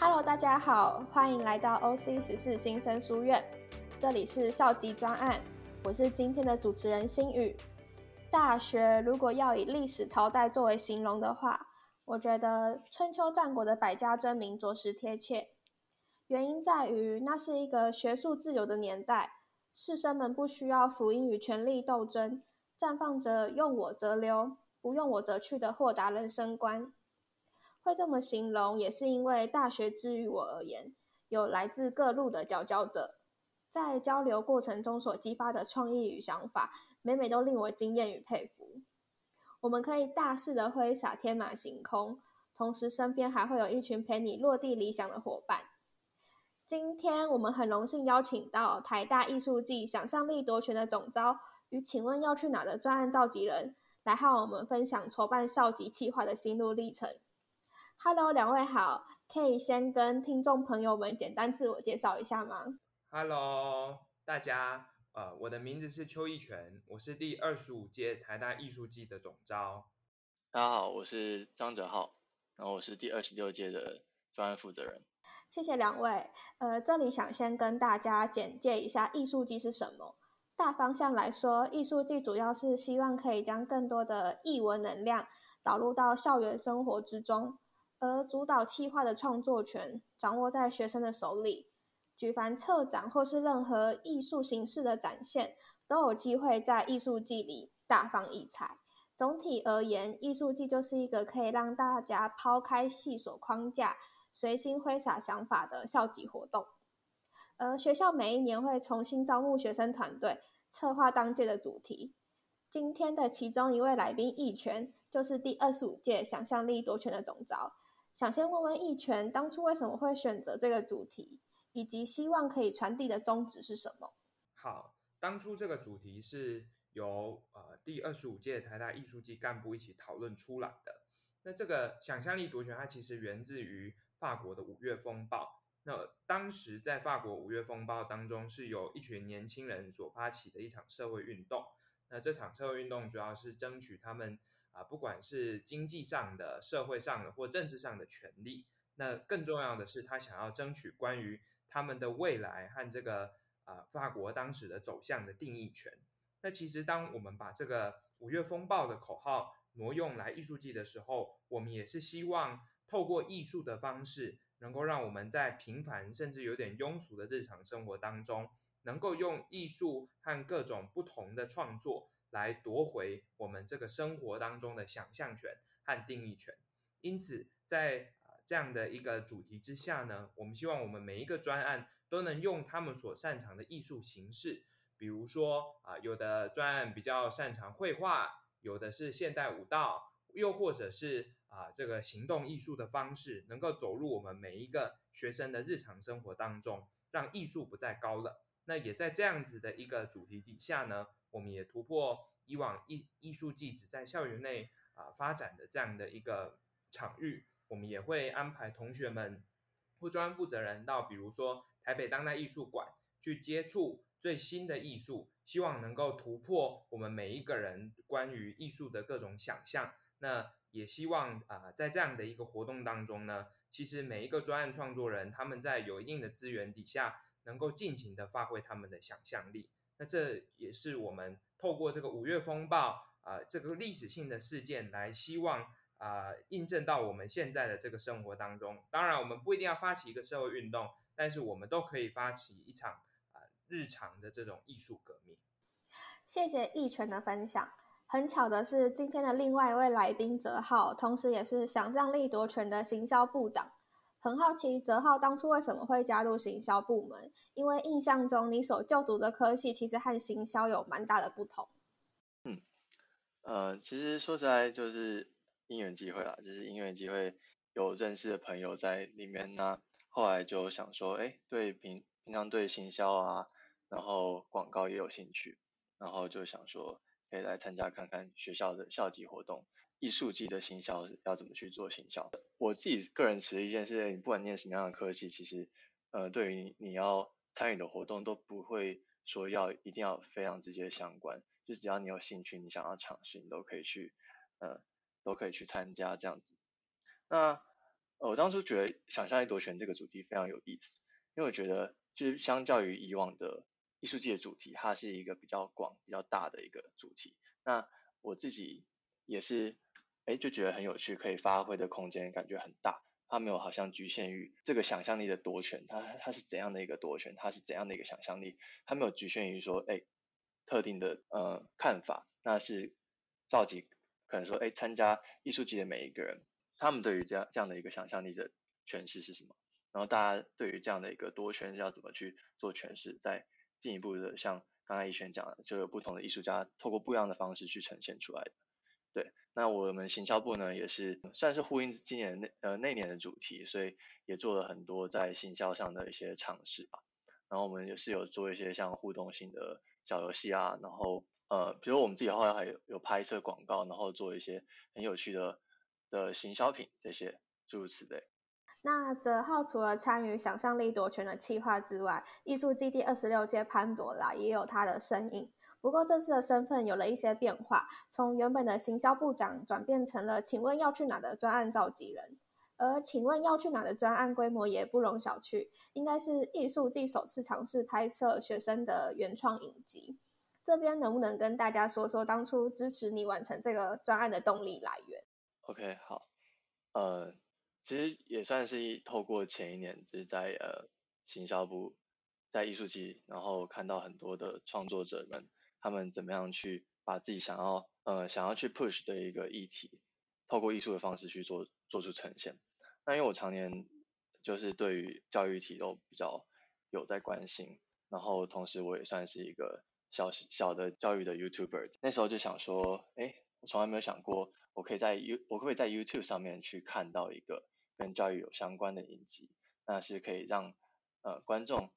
Hello，大家好，欢迎来到 OC 十四新生书院，这里是校级专案，我是今天的主持人心宇。大学如果要以历史朝代作为形容的话，我觉得春秋战国的百家争鸣着实贴切。原因在于那是一个学术自由的年代，士绅们不需要福音与权力斗争，绽放着用我则留，不用我则去的豁达人生观。会这么形容，也是因为大学之于我而言，有来自各路的佼佼者，在交流过程中所激发的创意与想法，每每都令我惊艳与佩服。我们可以大肆的挥洒天马行空，同时身边还会有一群陪你落地理想的伙伴。今天我们很荣幸邀请到台大艺术季想象力夺权的总招与请问要去哪的专案召集人，来和我们分享筹办校级企划的心路历程。Hello，两位好，可以先跟听众朋友们简单自我介绍一下吗？Hello，大家，呃，我的名字是邱义全，我是第二十五届台大艺术季的总招。大家好，我是张哲浩，然后我是第二十六届的专案负责人。谢谢两位。呃，这里想先跟大家简介一下艺术季是什么。大方向来说，艺术季主要是希望可以将更多的艺文能量导入到校园生活之中。而主导企划的创作权掌握在学生的手里，举凡策展或是任何艺术形式的展现，都有机会在艺术季里大放异彩。总体而言，艺术季就是一个可以让大家抛开细琐框架，随心挥洒想法的校级活动。而学校每一年会重新招募学生团队，策划当届的主题。今天的其中一位来宾易全，就是第二十五届想象力夺权的总招。想先问问易全，当初为什么会选择这个主题，以及希望可以传递的宗旨是什么？好，当初这个主题是由呃第二十五届台大艺术季干部一起讨论出来的。那这个想象力夺权，它其实源自于法国的五月风暴。那当时在法国五月风暴当中，是由一群年轻人所发起的一场社会运动。那这场社会运动主要是争取他们。啊，不管是经济上的、社会上的或政治上的权利，那更重要的是，他想要争取关于他们的未来和这个啊法国当时的走向的定义权。那其实，当我们把这个五月风暴的口号挪用来艺术季的时候，我们也是希望透过艺术的方式，能够让我们在平凡甚至有点庸俗的日常生活当中，能够用艺术和各种不同的创作。来夺回我们这个生活当中的想象权和定义权。因此，在这样的一个主题之下呢，我们希望我们每一个专案都能用他们所擅长的艺术形式，比如说啊，有的专案比较擅长绘画，有的是现代舞蹈，又或者是啊这个行动艺术的方式，能够走入我们每一个学生的日常生活当中，让艺术不再高冷。那也在这样子的一个主题底下呢。我们也突破以往艺艺术季只在校园内啊发展的这样的一个场域，我们也会安排同学们或专案负责人到，比如说台北当代艺术馆去接触最新的艺术，希望能够突破我们每一个人关于艺术的各种想象。那也希望啊，在这样的一个活动当中呢，其实每一个专案创作人他们在有一定的资源底下，能够尽情的发挥他们的想象力。那这也是我们透过这个五月风暴啊，这个历史性的事件来希望啊，印证到我们现在的这个生活当中。当然，我们不一定要发起一个社会运动，但是我们都可以发起一场啊日常的这种艺术革命。谢谢易泉的分享。很巧的是，今天的另外一位来宾泽浩，同时也是想象力夺权的行销部长。很好奇，泽浩当初为什么会加入行销部门？因为印象中你所就读的科系其实和行销有蛮大的不同。嗯，呃，其实说实在就是因缘机会啦，就是因缘机会有认识的朋友在里面，那后来就想说，哎，对平平常对行销啊，然后广告也有兴趣，然后就想说可以来参加看看学校的校级活动。艺术季的行销要怎么去做行销？我自己个人持一件事，你不管念什么样的科系，其实，呃，对于你要参与的活动都不会说要一定要非常直接相关，就只要你有兴趣，你想要尝试，你都可以去，呃，都可以去参加这样子。那我当初觉得想象力夺权这个主题非常有意思，因为我觉得就是相较于以往的艺术界的主题，它是一个比较广、比较大的一个主题。那我自己也是，哎，就觉得很有趣，可以发挥的空间感觉很大。它没有好像局限于这个想象力的夺权，它它是怎样的一个夺权，它是怎样的一个想象力，它没有局限于说，哎，特定的呃看法，那是召集可能说，哎，参加艺术季的每一个人，他们对于这样这样的一个想象力的诠释是什么？然后大家对于这样的一个夺权要怎么去做诠释？再进一步的，像刚才逸轩讲的，就有不同的艺术家透过不一样的方式去呈现出来的。对，那我们行销部呢，也是算是呼应今年那呃那年的主题，所以也做了很多在行销上的一些尝试吧。然后我们也是有做一些像互动性的小游戏啊，然后呃，比如我们自己后来还有有拍摄广告，然后做一些很有趣的的行销品这些诸如此类。那泽浩除了参与想象力夺权的企划之外，艺术基地二十六届潘朵拉也有他的身影。不过这次的身份有了一些变化，从原本的行销部长转变成了“请问要去哪”的专案召集人。而“请问要去哪”的专案规模也不容小觑，应该是艺术季首次尝试拍摄学生的原创影集。这边能不能跟大家说说当初支持你完成这个专案的动力来源？OK，好，呃，其实也算是透过前一年就是在呃行销部在艺术季，然后看到很多的创作者们。他们怎么样去把自己想要呃想要去 push 的一个议题，透过艺术的方式去做做出呈现。那因为我常年就是对于教育题都比较有在关心，然后同时我也算是一个小小的教育的 YouTuber。那时候就想说，哎，我从来没有想过我可以在 You 我可不可以在 YouTube 上面去看到一个跟教育有相关的影集，那是可以让呃观众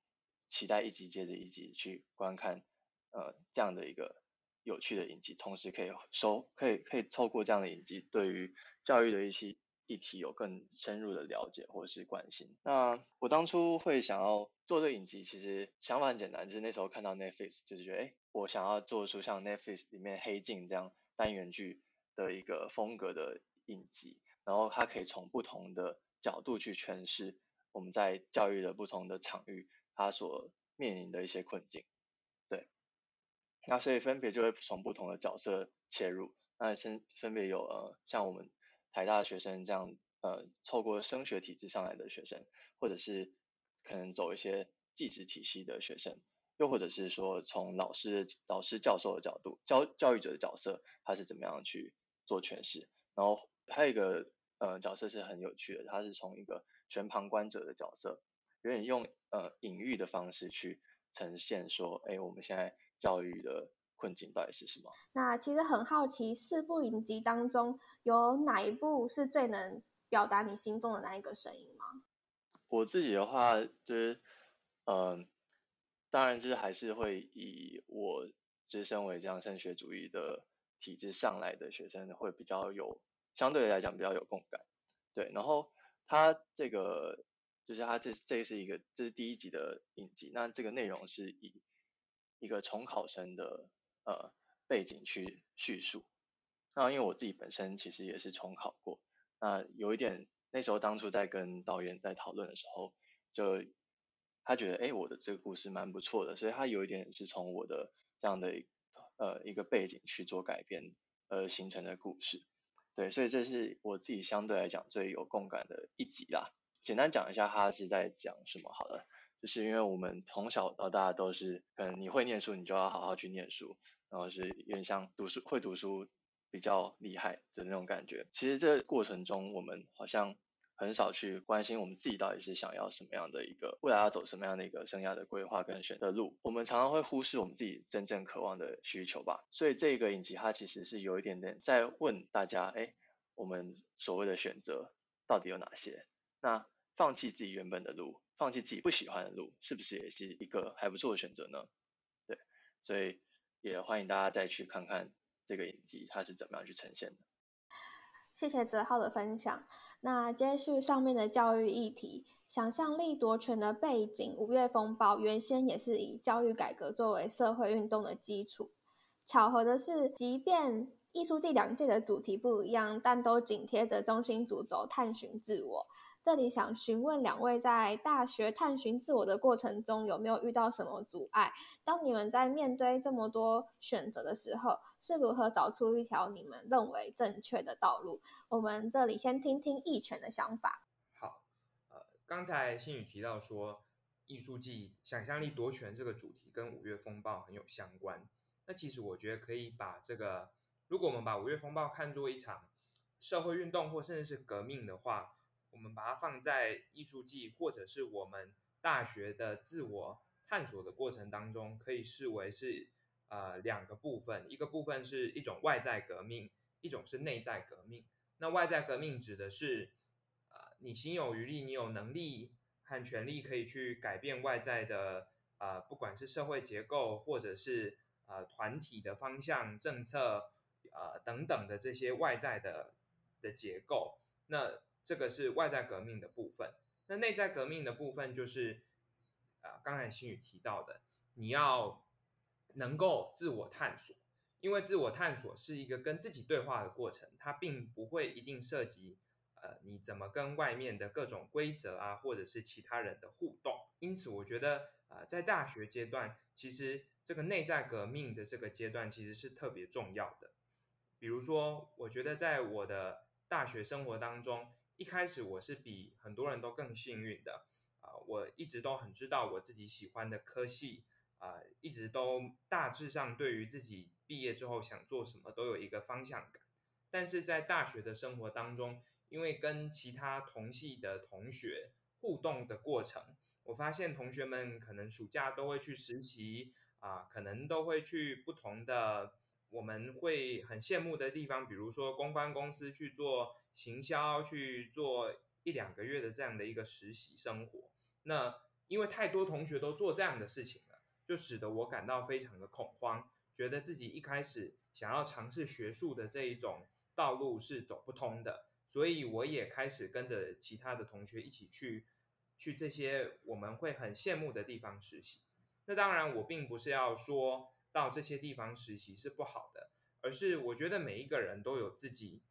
期待一集接着一集去观看。呃，这样的一个有趣的影集，同时可以收，可以可以透过这样的影集，对于教育的一些议题有更深入的了解或者是关心。那我当初会想要做这个影集，其实想法很简单，就是那时候看到 Netflix，就是觉得，哎，我想要做出像 Netflix 里面黑镜这样单元剧的一个风格的影集，然后它可以从不同的角度去诠释我们在教育的不同的场域，它所面临的一些困境。那所以分别就会从不同的角色切入，那分分别有呃像我们台大学生这样呃透过升学体制上来的学生，或者是可能走一些技职体系的学生，又或者是说从老师老师教授的角度，教教育者的角色他是怎么样去做诠释，然后还有一个呃角色是很有趣的，他是从一个全旁观者的角色，有点用呃隐喻的方式去呈现说，哎我们现在。教育的困境到底是什么？那其实很好奇，四部影集当中有哪一部是最能表达你心中的那一个声音吗？我自己的话，就是，嗯，当然就是还是会以我，就是身为这样升学主义的体制上来的学生，会比较有相对来讲比较有共感。对，然后他这个就是它这这是一个这是第一集的影集，那这个内容是以。一个重考生的呃背景去叙述，那因为我自己本身其实也是重考过，那有一点那时候当初在跟导演在讨论的时候，就他觉得哎我的这个故事蛮不错的，所以他有一点是从我的这样的呃一个背景去做改编而形成的故事，对，所以这是我自己相对来讲最有共感的一集啦。简单讲一下他是在讲什么好了。就是因为我们从小到大都是，可能你会念书，你就要好好去念书，然后是有点像读书会读书比较厉害的那种感觉。其实这过程中，我们好像很少去关心我们自己到底是想要什么样的一个未来要走什么样的一个生涯的规划跟选的路。我们常常会忽视我们自己真正渴望的需求吧。所以这个影集它其实是有一点点在问大家，哎，我们所谓的选择到底有哪些？那放弃自己原本的路。放弃自己不喜欢的路，是不是也是一个还不错的选择呢？对，所以也欢迎大家再去看看这个影集，它是怎么样去呈现的。谢谢泽浩的分享。那接续上面的教育议题，想象力夺权的背景，五月风暴原先也是以教育改革作为社会运动的基础。巧合的是，即便艺术季两届的主题不一样，但都紧贴着中心主轴，探寻自我。这里想询问两位，在大学探寻自我的过程中，有没有遇到什么阻碍？当你们在面对这么多选择的时候，是如何找出一条你们认为正确的道路？我们这里先听听义权的想法。好，呃，刚才新宇提到说，艺术季想象力夺权这个主题跟五月风暴很有相关。那其实我觉得可以把这个，如果我们把五月风暴看作一场社会运动或甚至是革命的话。我们把它放在艺术季，或者是我们大学的自我探索的过程当中，可以视为是呃两个部分，一个部分是一种外在革命，一种是内在革命。那外在革命指的是，呃，你心有余力，你有能力和权力可以去改变外在的，呃，不管是社会结构，或者是呃团体的方向、政策，呃等等的这些外在的的结构，那。这个是外在革命的部分，那内在革命的部分就是，啊，刚才新宇提到的，你要能够自我探索，因为自我探索是一个跟自己对话的过程，它并不会一定涉及，呃，你怎么跟外面的各种规则啊，或者是其他人的互动。因此，我觉得，呃，在大学阶段，其实这个内在革命的这个阶段其实是特别重要的。比如说，我觉得在我的大学生活当中。一开始我是比很多人都更幸运的啊，我一直都很知道我自己喜欢的科系啊，一直都大致上对于自己毕业之后想做什么都有一个方向感。但是在大学的生活当中，因为跟其他同系的同学互动的过程，我发现同学们可能暑假都会去实习啊，可能都会去不同的我们会很羡慕的地方，比如说公关公司去做。行销去做一两个月的这样的一个实习生活，那因为太多同学都做这样的事情了，就使得我感到非常的恐慌，觉得自己一开始想要尝试学术的这一种道路是走不通的，所以我也开始跟着其他的同学一起去去这些我们会很羡慕的地方实习。那当然，我并不是要说到这些地方实习是不好的，而是我觉得每一个人都有自己。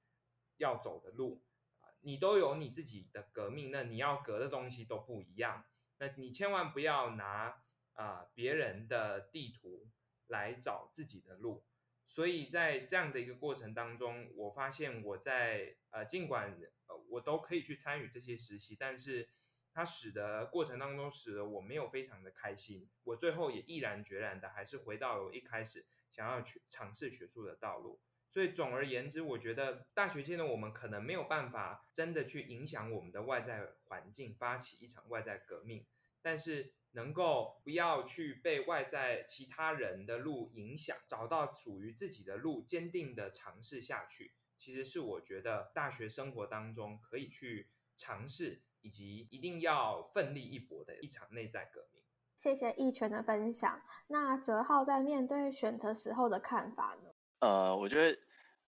要走的路啊，你都有你自己的革命，那你要革的东西都不一样。那你千万不要拿啊别人的地图来找自己的路。所以在这样的一个过程当中，我发现我在呃尽管呃我都可以去参与这些实习，但是它使得过程当中使得我没有非常的开心。我最后也毅然决然的还是回到了我一开始想要去尝试学术的道路。所以总而言之，我觉得大学阶段我们可能没有办法真的去影响我们的外在环境，发起一场外在革命。但是能够不要去被外在其他人的路影响，找到属于自己的路，坚定的尝试下去，其实是我觉得大学生活当中可以去尝试以及一定要奋力一搏的一场内在革命。谢谢义全的分享。那泽浩在面对选择时候的看法呢？呃，我觉得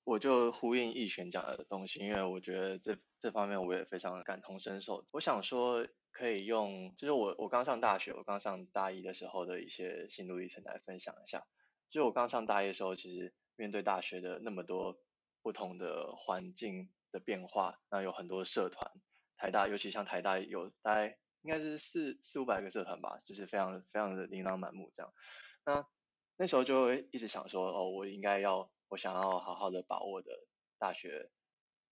我就呼应易璇讲的东西，因为我觉得这这方面我也非常感同身受。我想说，可以用就是我我刚上大学，我刚上大一的时候的一些心路历程来分享一下。就我刚上大一的时候，其实面对大学的那么多不同的环境的变化，那有很多社团，台大尤其像台大有大概应该是四四五百个社团吧，就是非常非常的琳琅满目这样。那那时候就一直想说，哦，我应该要，我想要好好的把握的大学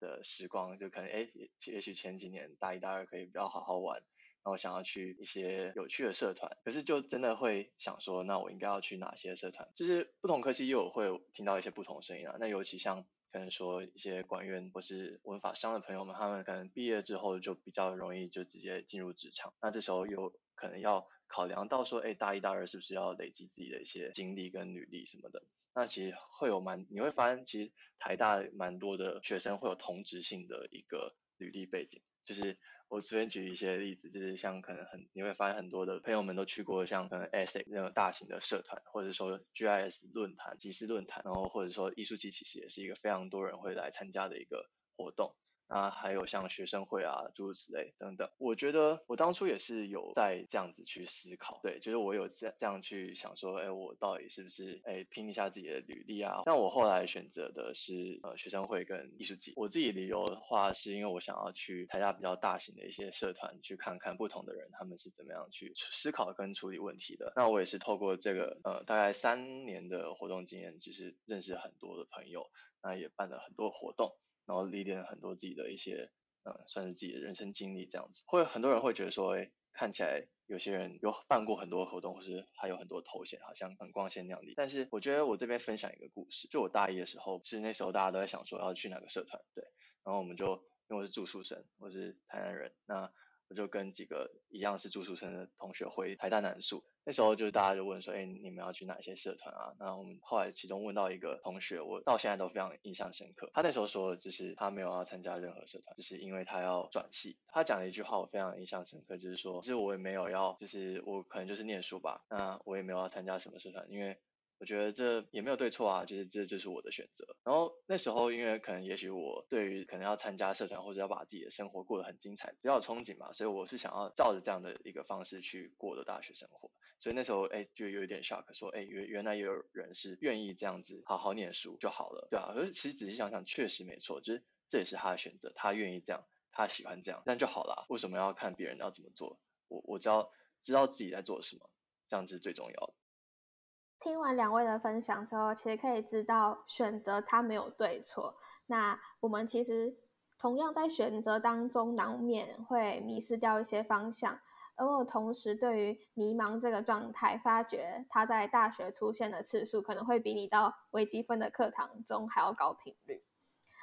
的时光，就可能，哎，也许前几年大一、大二可以比较好好玩，然后想要去一些有趣的社团，可是就真的会想说，那我应该要去哪些社团？就是不同科系又会听到一些不同声音啊。那尤其像可能说一些管院或是文法商的朋友们，他们可能毕业之后就比较容易就直接进入职场，那这时候又可能要。考量到说，哎，大一、大二是不是要累积自己的一些经历跟履历什么的？那其实会有蛮，你会发现，其实台大蛮多的学生会有同质性的一个履历背景。就是我随便举一些例子，就是像可能很，你会发现很多的朋友们都去过像可能 SA 那种大型的社团，或者说 GIS 论坛、集思论坛，然后或者说艺术季其实也是一个非常多人会来参加的一个活动。那还有像学生会啊，诸如此类等等。我觉得我当初也是有在这样子去思考，对，就是我有这这样去想说，哎，我到底是不是哎拼一下自己的履历啊？但我后来选择的是呃学生会跟艺术季。我自己理由的话，是因为我想要去台下比较大型的一些社团去看看不同的人他们是怎么样去思考跟处理问题的。那我也是透过这个呃大概三年的活动经验，就是认识很多的朋友，那也办了很多活动。然后历练很多自己的一些，呃，算是自己的人生经历这样子。会很多人会觉得说，哎，看起来有些人有办过很多活动，或是还有很多头衔，好像很光鲜亮丽。但是我觉得我这边分享一个故事，就我大一的时候，是那时候大家都在想说要去哪个社团，对。然后我们就因为我是住宿生，我是台南人，那。我就跟几个一样是住宿生的同学回台大南宿，那时候就是大家就问说，哎，你们要去哪些社团啊？那我们后来其中问到一个同学，我到现在都非常印象深刻。他那时候说，就是他没有要参加任何社团，就是因为他要转系。他讲了一句话，我非常印象深刻，就是说，其实我也没有要，就是我可能就是念书吧，那我也没有要参加什么社团，因为。我觉得这也没有对错啊，就是这就是我的选择。然后那时候因为可能也许我对于可能要参加社团或者要把自己的生活过得很精彩，比较有憧憬嘛，所以我是想要照着这样的一个方式去过的大学生活。所以那时候哎就有一点 shock，说哎原原来也有人是愿意这样子好好念书就好了，对啊。可是其实仔细想想，确实没错，就是这也是他的选择，他愿意这样，他喜欢这样，那就好了。为什么要看别人要怎么做？我我只要知道自己在做什么，这样子最重要的。听完两位的分享之后，其实可以知道选择它没有对错。那我们其实同样在选择当中，难免会迷失掉一些方向。而我同时对于迷茫这个状态，发觉它在大学出现的次数，可能会比你到微积分的课堂中还要高频率。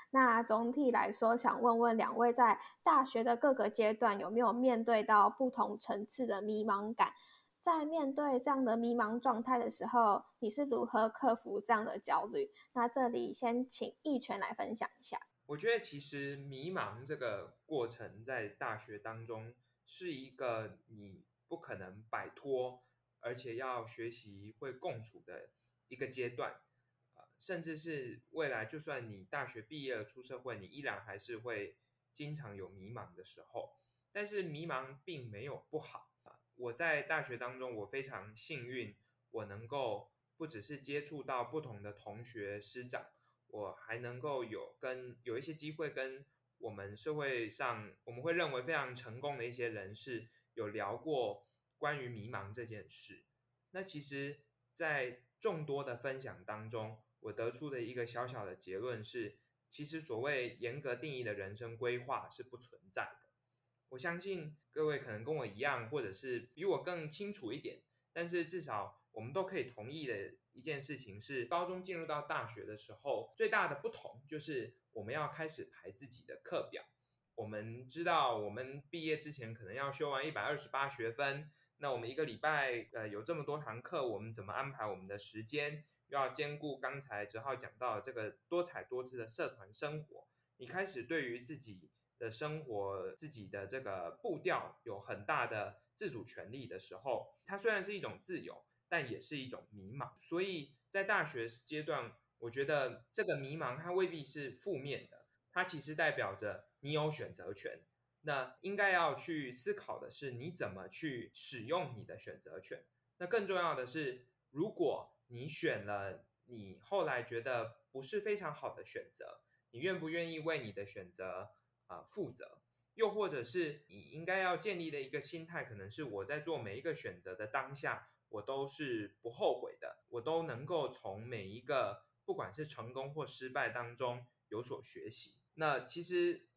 那总体来说，想问问两位，在大学的各个阶段，有没有面对到不同层次的迷茫感？在面对这样的迷茫状态的时候，你是如何克服这样的焦虑？那这里先请一拳来分享一下。我觉得其实迷茫这个过程在大学当中是一个你不可能摆脱，而且要学习会共处的一个阶段甚至是未来就算你大学毕业了出社会，你依然还是会经常有迷茫的时候。但是迷茫并没有不好。我在大学当中，我非常幸运，我能够不只是接触到不同的同学师长，我还能够有跟有一些机会跟我们社会上我们会认为非常成功的一些人士有聊过关于迷茫这件事。那其实，在众多的分享当中，我得出的一个小小的结论是，其实所谓严格定义的人生规划是不存在。我相信各位可能跟我一样，或者是比我更清楚一点，但是至少我们都可以同意的一件事情是，高中进入到大学的时候，最大的不同就是我们要开始排自己的课表。我们知道，我们毕业之前可能要修完一百二十八学分，那我们一个礼拜呃有这么多堂课，我们怎么安排我们的时间？又要兼顾刚才哲浩讲到的这个多彩多姿的社团生活，你开始对于自己。的生活，自己的这个步调有很大的自主权利的时候，它虽然是一种自由，但也是一种迷茫。所以在大学阶段，我觉得这个迷茫它未必是负面的，它其实代表着你有选择权。那应该要去思考的是，你怎么去使用你的选择权。那更重要的是，如果你选了你后来觉得不是非常好的选择，你愿不愿意为你的选择？啊，负责，又或者是你应该要建立的一个心态，可能是我在做每一个选择的当下，我都是不后悔的，我都能够从每一个不管是成功或失败当中有所学习。那其实，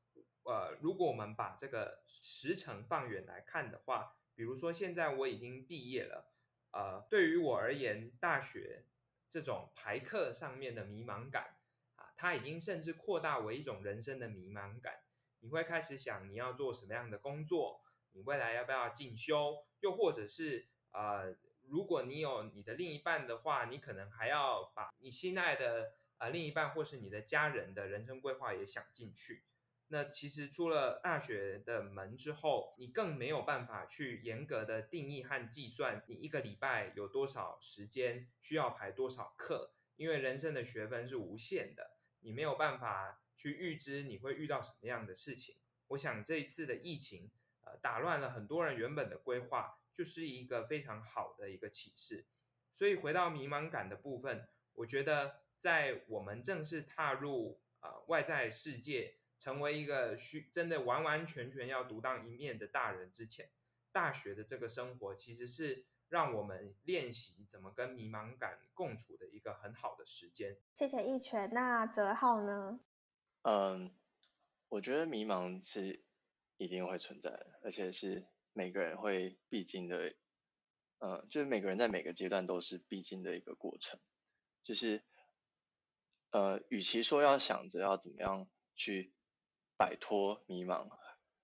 呃，如果我们把这个时程放远来看的话，比如说现在我已经毕业了，呃，对于我而言，大学这种排课上面的迷茫感啊，它已经甚至扩大为一种人生的迷茫感。你会开始想你要做什么样的工作，你未来要不要进修，又或者是呃，如果你有你的另一半的话，你可能还要把你心爱的啊另一半或是你的家人的人生规划也想进去。那其实出了大学的门之后，你更没有办法去严格的定义和计算你一个礼拜有多少时间需要排多少课，因为人生的学分是无限的。你没有办法去预知你会遇到什么样的事情。我想这一次的疫情，呃，打乱了很多人原本的规划，就是一个非常好的一个启示。所以回到迷茫感的部分，我觉得在我们正式踏入呃外在世界，成为一个需真的完完全全要独当一面的大人之前，大学的这个生活其实是让我们练习怎么跟迷茫感共处的一个很好的时间。谢谢一拳。那泽浩呢？嗯。我觉得迷茫是一定会存在的，而且是每个人会必经的，嗯，就是每个人在每个阶段都是必经的一个过程。就是，呃，与其说要想着要怎么样去摆脱迷茫，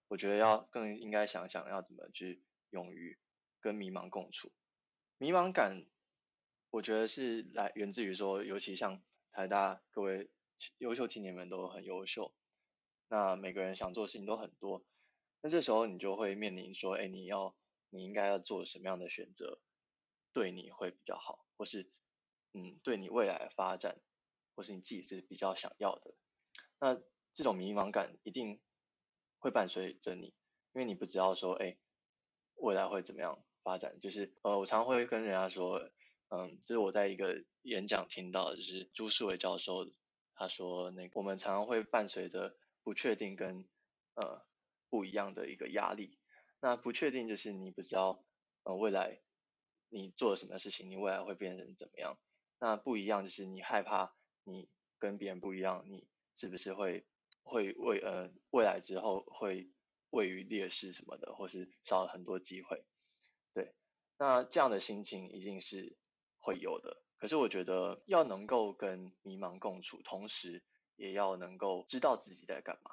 我觉得要更应该想想要怎么去勇于跟迷茫共处。迷茫感，我觉得是来源自于说，尤其像台大各位优秀青年们都很优秀。那每个人想做的事情都很多，那这时候你就会面临说，哎，你要你应该要做什么样的选择，对你会比较好，或是嗯，对你未来发展，或是你自己是比较想要的。那这种迷茫感一定会伴随着你，因为你不知道说，哎，未来会怎么样发展。就是呃，我常会跟人家说，嗯，就是我在一个演讲听到，就是朱世伟教授他说，那我们常常会伴随着。不确定跟呃不一样的一个压力，那不确定就是你不知道呃未来你做了什么事情，你未来会变成怎么样？那不一样就是你害怕你跟别人不一样，你是不是会会未呃未来之后会位于劣势什么的，或是少了很多机会？对，那这样的心情一定是会有的。可是我觉得要能够跟迷茫共处，同时。也要能够知道自己在干嘛，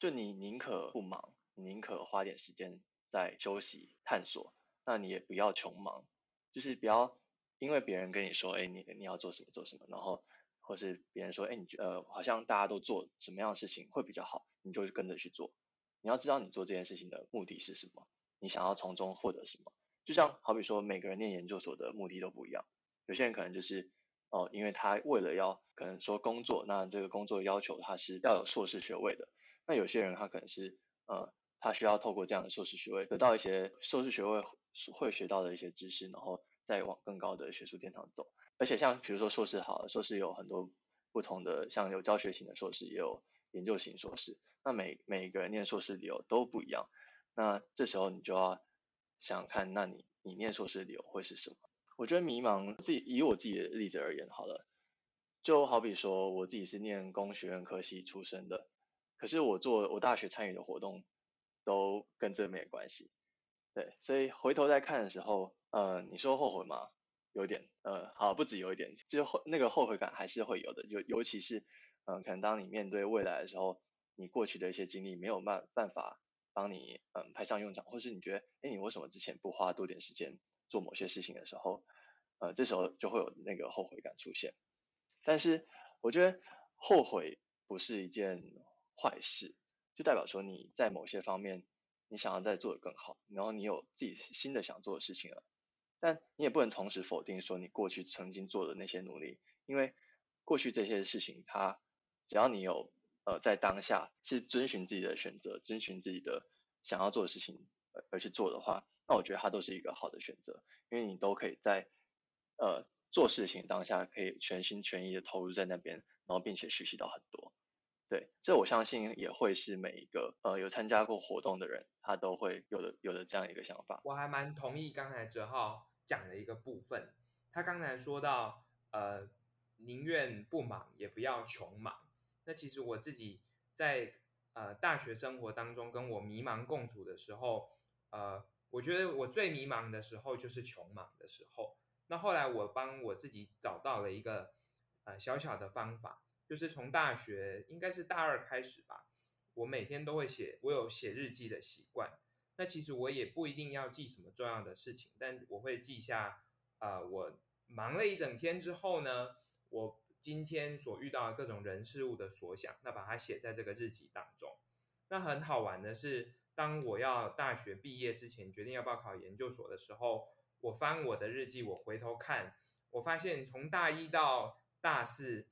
就你宁可不忙，你宁可花点时间在休息探索，那你也不要穷忙，就是不要因为别人跟你说，哎，你你要做什么做什么，然后或是别人说，哎，你呃好像大家都做什么样的事情会比较好，你就跟着去做。你要知道你做这件事情的目的是什么，你想要从中获得什么。就像好比说每个人念研究所的目的都不一样，有些人可能就是。哦，因为他为了要可能说工作，那这个工作要求他是要有硕士学位的。那有些人他可能是呃，他需要透过这样的硕士学位得到一些硕士学位会学到的一些知识，然后再往更高的学术殿堂走。而且像比如说硕士好，硕士有很多不同的，像有教学型的硕士，也有研究型硕士。那每每一个人念硕士理由都不一样。那这时候你就要想看，那你你念硕士理由会是什么？我觉得迷茫，自己以我自己的例子而言，好了，就好比说我自己是念工学院科系出身的，可是我做我大学参与的活动都跟这没有关系，对，所以回头再看的时候，呃，你说后悔吗？有点，呃，好，不止有一点，就后那个后悔感还是会有的，尤尤其是，嗯，可能当你面对未来的时候，你过去的一些经历没有办办法帮你，嗯，派上用场，或是你觉得，哎，你为什么之前不花多点时间？做某些事情的时候，呃，这时候就会有那个后悔感出现。但是我觉得后悔不是一件坏事，就代表说你在某些方面你想要再做的更好，然后你有自己新的想做的事情了。但你也不能同时否定说你过去曾经做的那些努力，因为过去这些事情，它只要你有呃在当下是遵循自己的选择，遵循自己的想要做的事情而去做的话。那我觉得它都是一个好的选择，因为你都可以在呃做事情当下可以全心全意的投入在那边，然后并且学习到很多。对，这我相信也会是每一个呃有参加过活动的人，他都会有的有的这样一个想法。我还蛮同意刚才哲浩讲的一个部分，他刚才说到呃宁愿不忙也不要穷忙。那其实我自己在呃大学生活当中跟我迷茫共处的时候，呃。我觉得我最迷茫的时候就是穷忙的时候。那后来我帮我自己找到了一个呃小小的方法，就是从大学应该是大二开始吧，我每天都会写，我有写日记的习惯。那其实我也不一定要记什么重要的事情，但我会记下啊，我忙了一整天之后呢，我今天所遇到的各种人事物的所想，那把它写在这个日记当中。那很好玩的是。当我要大学毕业之前决定要不要考研究所的时候，我翻我的日记，我回头看，我发现从大一到大四，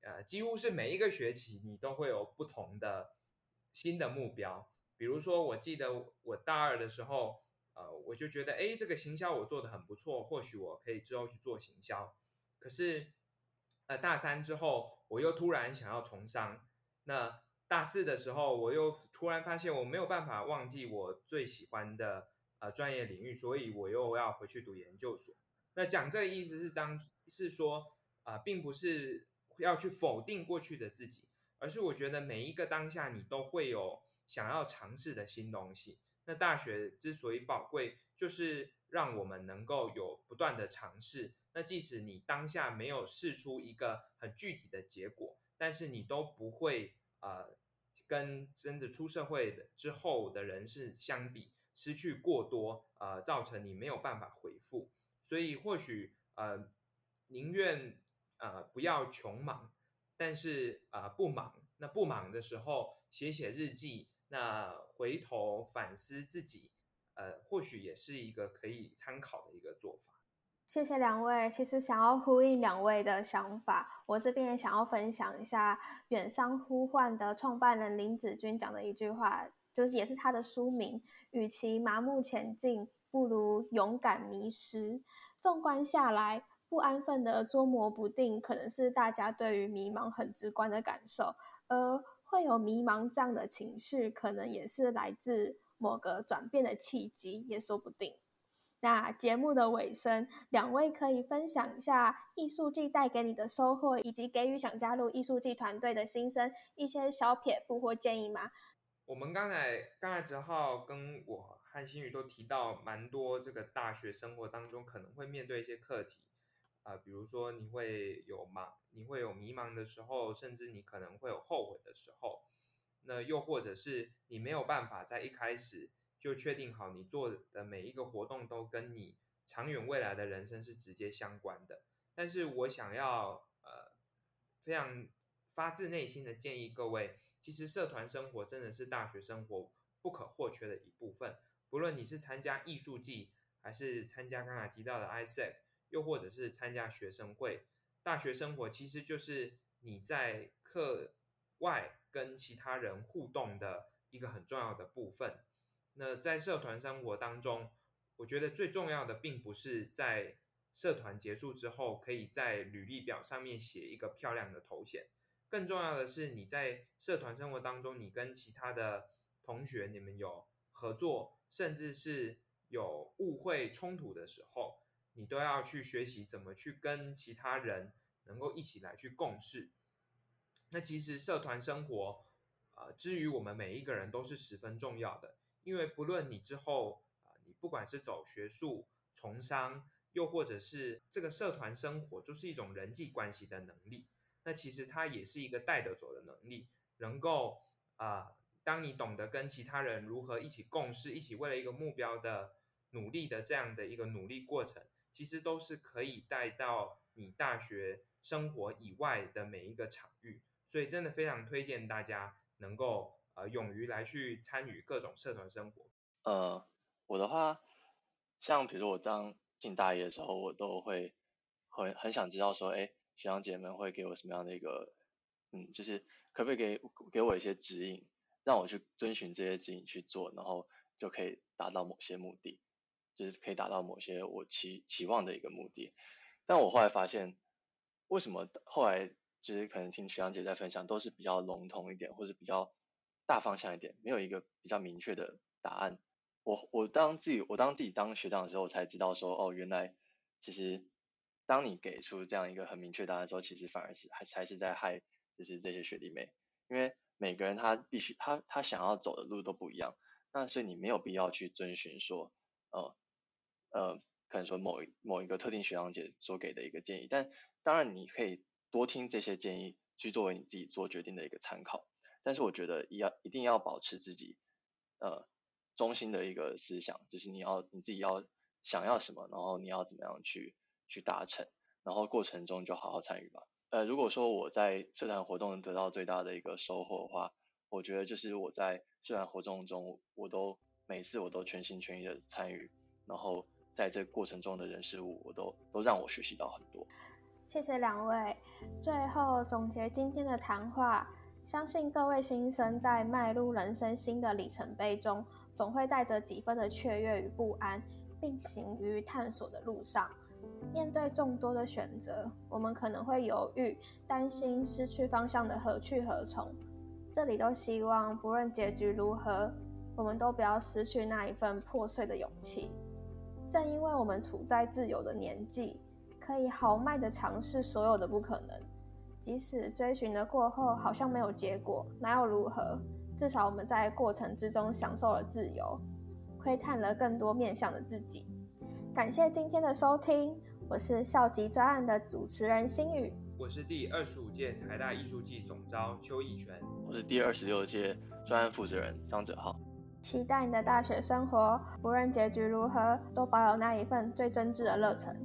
呃，几乎是每一个学期你都会有不同的新的目标。比如说，我记得我大二的时候，呃，我就觉得，哎，这个行销我做的很不错，或许我可以之后去做行销。可是，呃，大三之后，我又突然想要从商。那大四的时候，我又突然发现我没有办法忘记我最喜欢的呃专业领域，所以我又要回去读研究所。那讲这个意思是当是说啊，并不是要去否定过去的自己，而是我觉得每一个当下你都会有想要尝试的新东西。那大学之所以宝贵，就是让我们能够有不断的尝试。那即使你当下没有试出一个很具体的结果，但是你都不会呃跟真的出社会的之后的人是相比失去过多，呃，造成你没有办法回复。所以或许呃宁愿呃不要穷忙，但是呃不忙。那不忙的时候写写日记，那回头反思自己，呃或许也是一个可以参考的一个做法。谢谢两位。其实想要呼应两位的想法，我这边也想要分享一下远商呼唤的创办人林子君讲的一句话，就是也是他的书名：与其麻木前进。不如勇敢迷失。纵观下来，不安分的捉摸不定，可能是大家对于迷茫很直观的感受。而会有迷茫这样的情绪，可能也是来自某个转变的契机，也说不定。那节目的尾声，两位可以分享一下艺术季带给你的收获，以及给予想加入艺术季团队的新生一些小撇步或建议吗？我们刚才刚才哲浩跟我。和新宇都提到蛮多，这个大学生活当中可能会面对一些课题，啊，比如说你会有茫，你会有迷茫的时候，甚至你可能会有后悔的时候，那又或者是你没有办法在一开始就确定好你做的每一个活动都跟你长远未来的人生是直接相关的。但是我想要呃非常发自内心的建议各位，其实社团生活真的是大学生活不可或缺的一部分。不论你是参加艺术季，还是参加刚才提到的 ISEC，又或者是参加学生会，大学生活其实就是你在课外跟其他人互动的一个很重要的部分。那在社团生活当中，我觉得最重要的并不是在社团结束之后可以在履历表上面写一个漂亮的头衔，更重要的是你在社团生活当中，你跟其他的同学，你们有合作。甚至是有误会冲突的时候，你都要去学习怎么去跟其他人能够一起来去共事。那其实社团生活，呃，至于我们每一个人都是十分重要的，因为不论你之后啊，你不管是走学术、从商，又或者是这个社团生活，就是一种人际关系的能力。那其实它也是一个带得走的能力，能够啊。当你懂得跟其他人如何一起共事，一起为了一个目标的努力的这样的一个努力过程，其实都是可以带到你大学生活以外的每一个场域。所以真的非常推荐大家能够呃勇于来去参与各种社团生活。呃，我的话，像比如我当进大一的时候，我都会很很想知道说，哎，学长姐们会给我什么样的一个，嗯，就是可不可以给给我一些指引？让我去遵循这些指引去做，然后就可以达到某些目的，就是可以达到某些我期期望的一个目的。但我后来发现，为什么后来就是可能听学长姐在分享，都是比较笼统一点，或者比较大方向一点，没有一个比较明确的答案。我我当自己我当自己当学长的时候，才知道说，哦，原来其实当你给出这样一个很明确答案之后，其实反而是还才是在害就是这些学弟妹，因为。每个人他必须他他想要走的路都不一样，那所以你没有必要去遵循说，呃呃，可能说某某一个特定学长姐所给的一个建议，但当然你可以多听这些建议，去作为你自己做决定的一个参考。但是我觉得要一定要保持自己呃中心的一个思想，就是你要你自己要想要什么，然后你要怎么样去去达成，然后过程中就好好参与吧。呃，如果说我在社团活动能得到最大的一个收获的话，我觉得就是我在社团活动中，我都每次我都全心全意的参与，然后在这过程中的人事物，我都都让我学习到很多。谢谢两位。最后总结今天的谈话，相信各位新生在迈入人生新的里程碑中，总会带着几分的雀跃与不安，并行于探索的路上。面对众多的选择，我们可能会犹豫、担心失去方向的何去何从。这里都希望，不论结局如何，我们都不要失去那一份破碎的勇气。正因为我们处在自由的年纪，可以豪迈地尝试所有的不可能。即使追寻了过后好像没有结果，那又如何？至少我们在过程之中享受了自由，窥探了更多面向的自己。感谢今天的收听，我是校级专案的主持人心宇。我是第二十五届台大艺术季总招邱义全，我是第二十六届专案负责人张哲浩。期待你的大学生活，不论结局如何，都保有那一份最真挚的热忱。